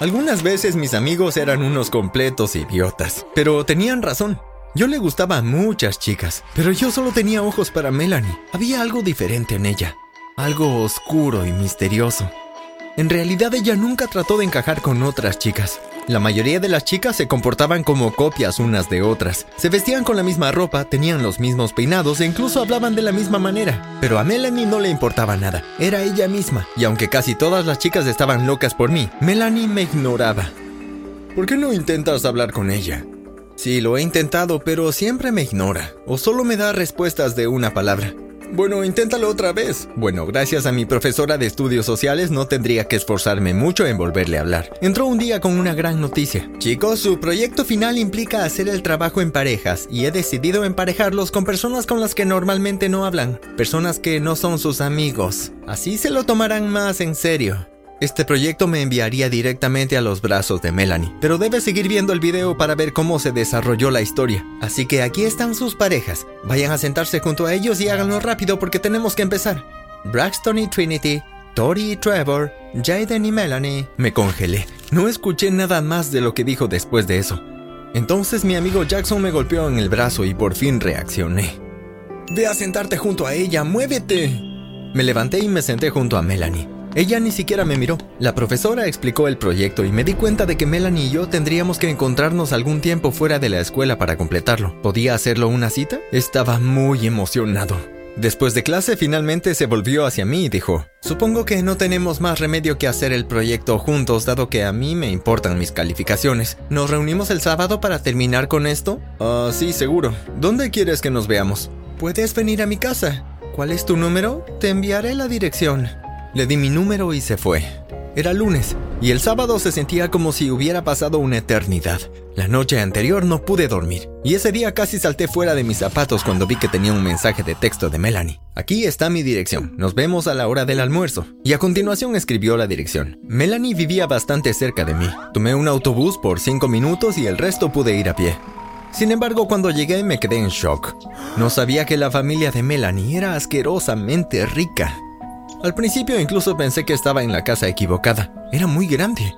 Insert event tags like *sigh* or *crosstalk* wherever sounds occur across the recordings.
Algunas veces mis amigos eran unos completos idiotas, pero tenían razón. Yo le gustaba a muchas chicas, pero yo solo tenía ojos para Melanie. Había algo diferente en ella, algo oscuro y misterioso. En realidad ella nunca trató de encajar con otras chicas. La mayoría de las chicas se comportaban como copias unas de otras. Se vestían con la misma ropa, tenían los mismos peinados e incluso hablaban de la misma manera. Pero a Melanie no le importaba nada. Era ella misma. Y aunque casi todas las chicas estaban locas por mí, Melanie me ignoraba. ¿Por qué no intentas hablar con ella? Sí, lo he intentado, pero siempre me ignora. O solo me da respuestas de una palabra. Bueno, inténtalo otra vez. Bueno, gracias a mi profesora de estudios sociales no tendría que esforzarme mucho en volverle a hablar. Entró un día con una gran noticia. Chicos, su proyecto final implica hacer el trabajo en parejas y he decidido emparejarlos con personas con las que normalmente no hablan, personas que no son sus amigos. Así se lo tomarán más en serio. Este proyecto me enviaría directamente a los brazos de Melanie, pero debes seguir viendo el video para ver cómo se desarrolló la historia. Así que aquí están sus parejas. Vayan a sentarse junto a ellos y háganlo rápido porque tenemos que empezar. Braxton y Trinity, Tori y Trevor, Jaden y Melanie. Me congelé. No escuché nada más de lo que dijo después de eso. Entonces mi amigo Jackson me golpeó en el brazo y por fin reaccioné. Ve a sentarte junto a ella, muévete. Me levanté y me senté junto a Melanie. Ella ni siquiera me miró. La profesora explicó el proyecto y me di cuenta de que Melanie y yo tendríamos que encontrarnos algún tiempo fuera de la escuela para completarlo. ¿Podía hacerlo una cita? Estaba muy emocionado. Después de clase finalmente se volvió hacia mí y dijo, supongo que no tenemos más remedio que hacer el proyecto juntos dado que a mí me importan mis calificaciones. ¿Nos reunimos el sábado para terminar con esto? Ah, sí, seguro. ¿Dónde quieres que nos veamos? Puedes venir a mi casa. ¿Cuál es tu número? Te enviaré la dirección. Le di mi número y se fue. Era lunes, y el sábado se sentía como si hubiera pasado una eternidad. La noche anterior no pude dormir, y ese día casi salté fuera de mis zapatos cuando vi que tenía un mensaje de texto de Melanie. Aquí está mi dirección, nos vemos a la hora del almuerzo. Y a continuación escribió la dirección. Melanie vivía bastante cerca de mí. Tomé un autobús por cinco minutos y el resto pude ir a pie. Sin embargo, cuando llegué me quedé en shock. No sabía que la familia de Melanie era asquerosamente rica. Al principio incluso pensé que estaba en la casa equivocada. Era muy grande.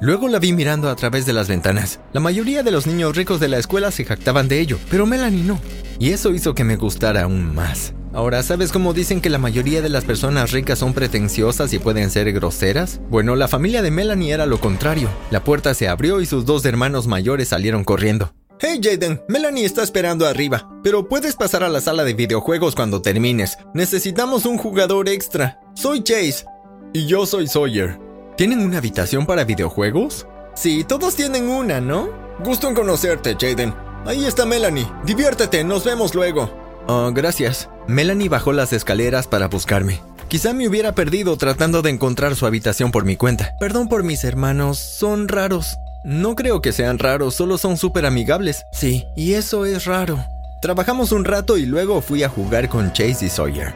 Luego la vi mirando a través de las ventanas. La mayoría de los niños ricos de la escuela se jactaban de ello, pero Melanie no. Y eso hizo que me gustara aún más. Ahora, ¿sabes cómo dicen que la mayoría de las personas ricas son pretenciosas y pueden ser groseras? Bueno, la familia de Melanie era lo contrario. La puerta se abrió y sus dos hermanos mayores salieron corriendo. Hey Jaden, Melanie está esperando arriba, pero puedes pasar a la sala de videojuegos cuando termines. Necesitamos un jugador extra. Soy Chase. Y yo soy Sawyer. ¿Tienen una habitación para videojuegos? Sí, todos tienen una, ¿no? Gusto en conocerte, Jaden. Ahí está Melanie. Diviértete, nos vemos luego. Oh, gracias. Melanie bajó las escaleras para buscarme. Quizá me hubiera perdido tratando de encontrar su habitación por mi cuenta. Perdón por mis hermanos, son raros. No creo que sean raros, solo son súper amigables. Sí, y eso es raro. Trabajamos un rato y luego fui a jugar con Chase y Sawyer.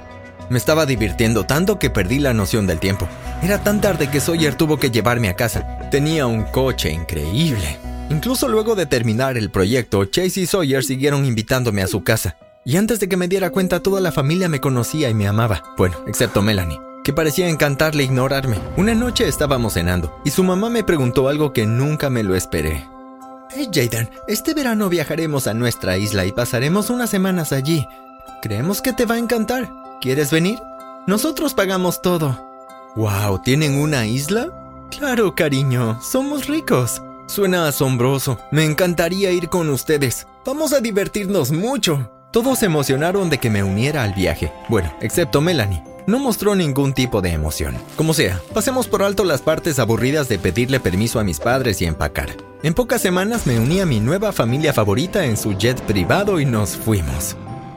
Me estaba divirtiendo tanto que perdí la noción del tiempo. Era tan tarde que Sawyer tuvo que llevarme a casa. Tenía un coche increíble. Incluso luego de terminar el proyecto, Chase y Sawyer siguieron invitándome a su casa. Y antes de que me diera cuenta, toda la familia me conocía y me amaba. Bueno, excepto Melanie que parecía encantarle ignorarme. Una noche estábamos cenando y su mamá me preguntó algo que nunca me lo esperé. Hey Jaden, este verano viajaremos a nuestra isla y pasaremos unas semanas allí. Creemos que te va a encantar. ¿Quieres venir? Nosotros pagamos todo. Wow, ¿tienen una isla? Claro, cariño, somos ricos. Suena asombroso. Me encantaría ir con ustedes. Vamos a divertirnos mucho. Todos se emocionaron de que me uniera al viaje. Bueno, excepto Melanie no mostró ningún tipo de emoción. Como sea, pasemos por alto las partes aburridas de pedirle permiso a mis padres y empacar. En pocas semanas me uní a mi nueva familia favorita en su jet privado y nos fuimos.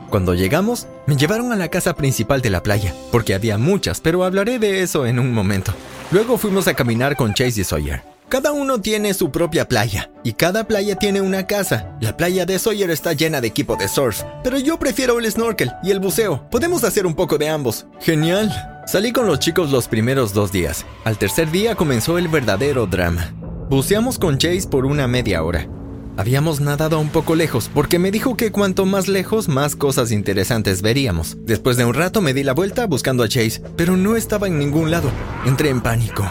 Cuando llegamos, me llevaron a la casa principal de la playa, porque había muchas, pero hablaré de eso en un momento. Luego fuimos a caminar con Chase y Sawyer. Cada uno tiene su propia playa y cada playa tiene una casa. La playa de Sawyer está llena de equipo de surf, pero yo prefiero el snorkel y el buceo. Podemos hacer un poco de ambos. Genial. Salí con los chicos los primeros dos días. Al tercer día comenzó el verdadero drama. Buceamos con Chase por una media hora. Habíamos nadado un poco lejos porque me dijo que cuanto más lejos más cosas interesantes veríamos. Después de un rato me di la vuelta buscando a Chase, pero no estaba en ningún lado. Entré en pánico.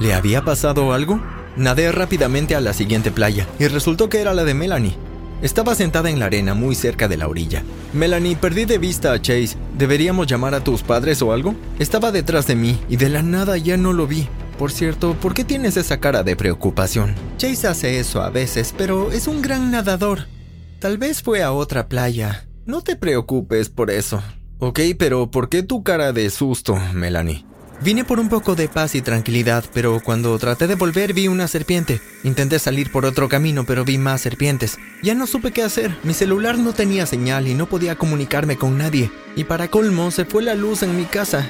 ¿Le había pasado algo? Nadé rápidamente a la siguiente playa y resultó que era la de Melanie. Estaba sentada en la arena muy cerca de la orilla. Melanie, perdí de vista a Chase. ¿Deberíamos llamar a tus padres o algo? Estaba detrás de mí y de la nada ya no lo vi. Por cierto, ¿por qué tienes esa cara de preocupación? Chase hace eso a veces, pero es un gran nadador. Tal vez fue a otra playa. No te preocupes por eso. Ok, pero ¿por qué tu cara de susto, Melanie? Vine por un poco de paz y tranquilidad, pero cuando traté de volver vi una serpiente. Intenté salir por otro camino, pero vi más serpientes. Ya no supe qué hacer. Mi celular no tenía señal y no podía comunicarme con nadie. Y para colmo, se fue la luz en mi casa.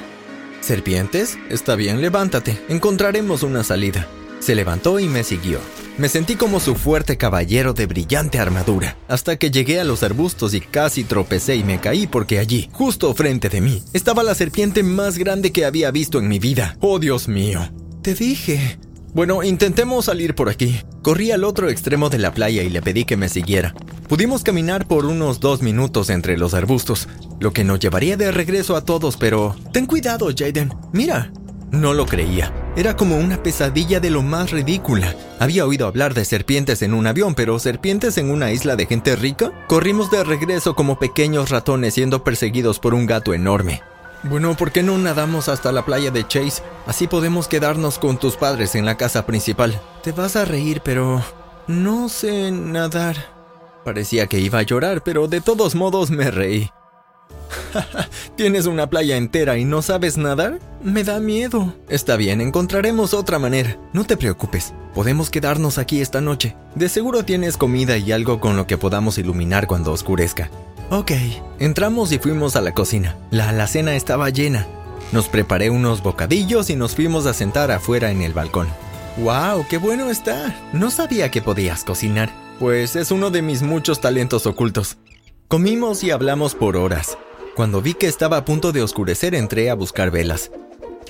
¿Serpientes? Está bien, levántate. Encontraremos una salida. Se levantó y me siguió. Me sentí como su fuerte caballero de brillante armadura, hasta que llegué a los arbustos y casi tropecé y me caí porque allí, justo frente de mí, estaba la serpiente más grande que había visto en mi vida. ¡Oh, Dios mío! Te dije. Bueno, intentemos salir por aquí. Corrí al otro extremo de la playa y le pedí que me siguiera. Pudimos caminar por unos dos minutos entre los arbustos, lo que nos llevaría de regreso a todos, pero... Ten cuidado, Jaden. Mira. No lo creía. Era como una pesadilla de lo más ridícula. Había oído hablar de serpientes en un avión, pero serpientes en una isla de gente rica. Corrimos de regreso como pequeños ratones siendo perseguidos por un gato enorme. Bueno, ¿por qué no nadamos hasta la playa de Chase? Así podemos quedarnos con tus padres en la casa principal. Te vas a reír, pero... No sé nadar. Parecía que iba a llorar, pero de todos modos me reí. *laughs* ¿Tienes una playa entera y no sabes nadar? Me da miedo. Está bien, encontraremos otra manera. No te preocupes. Podemos quedarnos aquí esta noche. De seguro tienes comida y algo con lo que podamos iluminar cuando oscurezca. Ok. Entramos y fuimos a la cocina. La alacena estaba llena. Nos preparé unos bocadillos y nos fuimos a sentar afuera en el balcón. ¡Wow! ¡Qué bueno está! No sabía que podías cocinar. Pues es uno de mis muchos talentos ocultos. Comimos y hablamos por horas. Cuando vi que estaba a punto de oscurecer entré a buscar velas.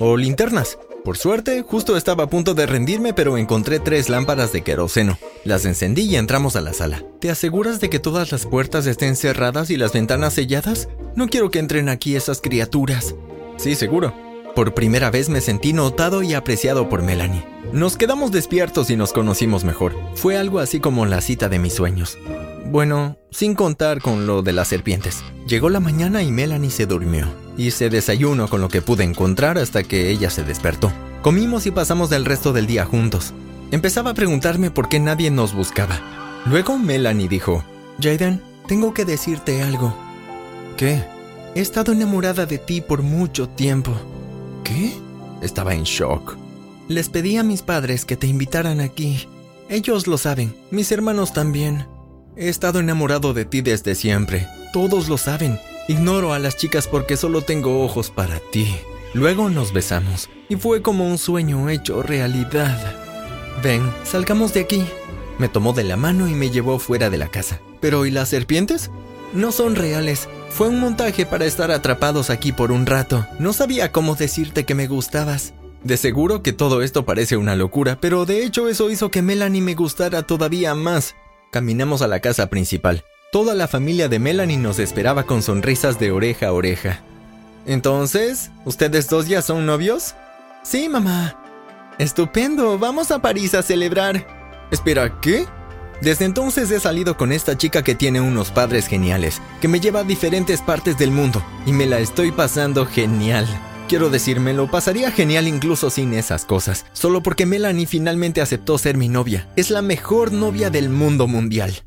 O linternas. Por suerte, justo estaba a punto de rendirme, pero encontré tres lámparas de queroseno. Las encendí y entramos a la sala. ¿Te aseguras de que todas las puertas estén cerradas y las ventanas selladas? No quiero que entren aquí esas criaturas. Sí, seguro. Por primera vez me sentí notado y apreciado por Melanie. Nos quedamos despiertos y nos conocimos mejor. Fue algo así como la cita de mis sueños. Bueno, sin contar con lo de las serpientes. Llegó la mañana y Melanie se durmió. Hice desayuno con lo que pude encontrar hasta que ella se despertó. Comimos y pasamos el resto del día juntos. Empezaba a preguntarme por qué nadie nos buscaba. Luego Melanie dijo, Jaden, tengo que decirte algo. ¿Qué? He estado enamorada de ti por mucho tiempo. ¿Qué? Estaba en shock. Les pedí a mis padres que te invitaran aquí. Ellos lo saben, mis hermanos también. He estado enamorado de ti desde siempre. Todos lo saben. Ignoro a las chicas porque solo tengo ojos para ti. Luego nos besamos y fue como un sueño hecho realidad. Ven, salgamos de aquí. Me tomó de la mano y me llevó fuera de la casa. Pero ¿y las serpientes? No son reales. Fue un montaje para estar atrapados aquí por un rato. No sabía cómo decirte que me gustabas. De seguro que todo esto parece una locura, pero de hecho eso hizo que Melanie me gustara todavía más. Caminamos a la casa principal. Toda la familia de Melanie nos esperaba con sonrisas de oreja a oreja. Entonces, ¿ustedes dos ya son novios? Sí, mamá. Estupendo, vamos a París a celebrar. Espera, ¿qué? Desde entonces he salido con esta chica que tiene unos padres geniales, que me lleva a diferentes partes del mundo, y me la estoy pasando genial. Quiero decirme, lo pasaría genial incluso sin esas cosas, solo porque Melanie finalmente aceptó ser mi novia. Es la mejor novia del mundo mundial.